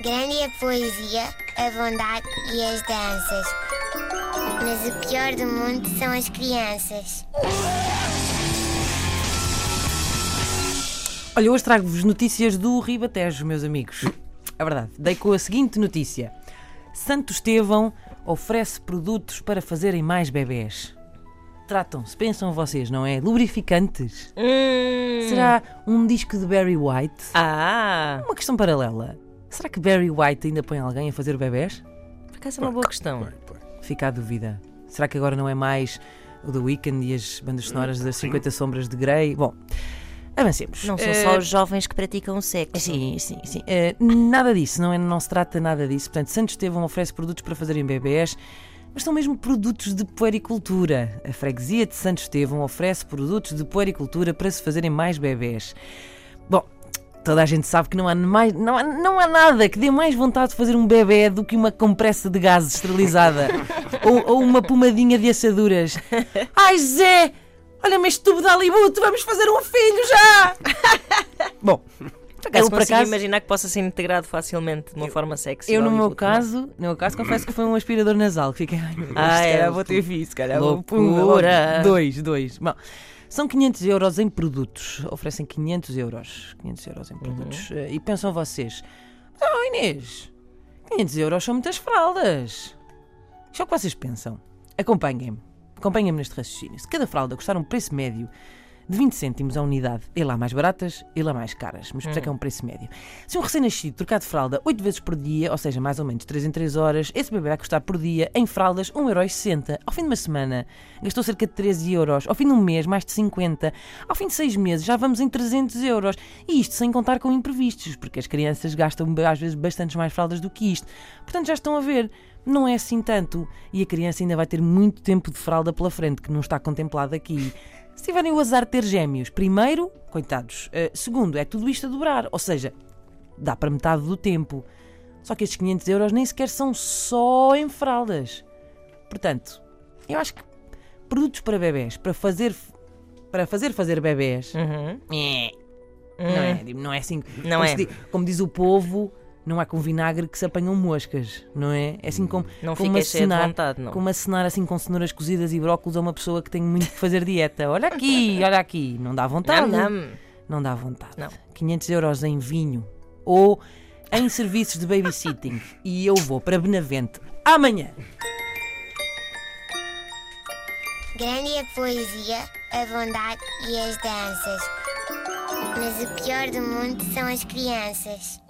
Grande é a poesia, a bondade e as danças. Mas o pior do mundo são as crianças. Olha, hoje trago-vos notícias do Ribatejo, meus amigos. É verdade. Dei com a seguinte notícia: Santo Estevão oferece produtos para fazerem mais bebés. Tratam-se, pensam vocês, não é? Lubrificantes. Hum. Será um disco de Barry White? Ah, Uma questão paralela. Será que Barry White ainda põe alguém a fazer bebés? por acaso é uma boa questão. Fica a dúvida. Será que agora não é mais o The Weeknd e as bandas sonoras das 50 Sombras de Grey? Bom, avancemos. Não são Eh, só os jovens que praticam o sexo. Sim, sim, sim. Eh, nada disso, não, é, não se trata nada disso. Portanto, Santos Estevão oferece produtos para fazerem bebés, mas são mesmo produtos de puericultura. A freguesia de Santos Estevão oferece produtos de puericultura para se fazerem mais bebés. Toda a gente sabe que não há, mais, não, há, não há nada que dê mais vontade de fazer um bebê do que uma compressa de gases esterilizada ou, ou uma pomadinha de assaduras. Ai, Zé! Olha-me este tubo de Hollywood, vamos fazer um filho já! Bom, Por acaso eu, por consigo acaso- imaginar que possa ser integrado facilmente de uma forma sexy. Eu, no meu não é? caso, no meu caso, confesso que foi um aspirador nasal. Que fiquei, ai meu Deus, Ah, é, vou ter filho, se calhar vou Loucura. Dois, dois. Bom, são 500 euros em produtos. Oferecem 500 euros. 500 euros em produtos. Eh, E pensam vocês, oh Inês, 500 euros são muitas fraldas. Isto é o que vocês pensam. Acompanhem-me. Acompanhem-me neste raciocínio. Se cada fralda custar um preço médio de 20 cêntimos a unidade, e lá mais baratas, e lá mais caras. Mas por isso é que é um preço médio. Se um recém-nascido trocar de fralda 8 vezes por dia, ou seja, mais ou menos 3 em 3 horas, esse bebê vai custar por dia, em fraldas, 1,60€. Ao fim de uma semana, gastou cerca de 13 euros. Ao fim de um mês, mais de 50. Ao fim de 6 meses, já vamos em 300 euros. E isto sem contar com imprevistos, porque as crianças gastam às vezes bastantes mais fraldas do que isto. Portanto, já estão a ver. Não é assim tanto. E a criança ainda vai ter muito tempo de fralda pela frente, que não está contemplado aqui. Se tiverem o azar de ter gêmeos, primeiro, coitados. Eh, segundo, é tudo isto a dobrar. Ou seja, dá para metade do tempo. Só que estes 500 euros nem sequer são só em fraldas. Portanto, eu acho que produtos para bebés, para fazer, para fazer fazer bebés, Uhum. é, não, é, não é assim. Não como é. como diz o povo, não é com vinagre que se apanham moscas, não é? É assim como, Não como acenar- vontade, não. como acenar assim com cenouras cozidas e brócolos a uma pessoa que tem muito que fazer dieta. Olha aqui, olha aqui, não dá vontade. Não, não. Não dá vontade. Não. 500 euros em vinho ou em serviços de babysitting. E eu vou para Benavente amanhã. Grande é a poesia, a bondade e as danças. Mas o pior do mundo são as crianças.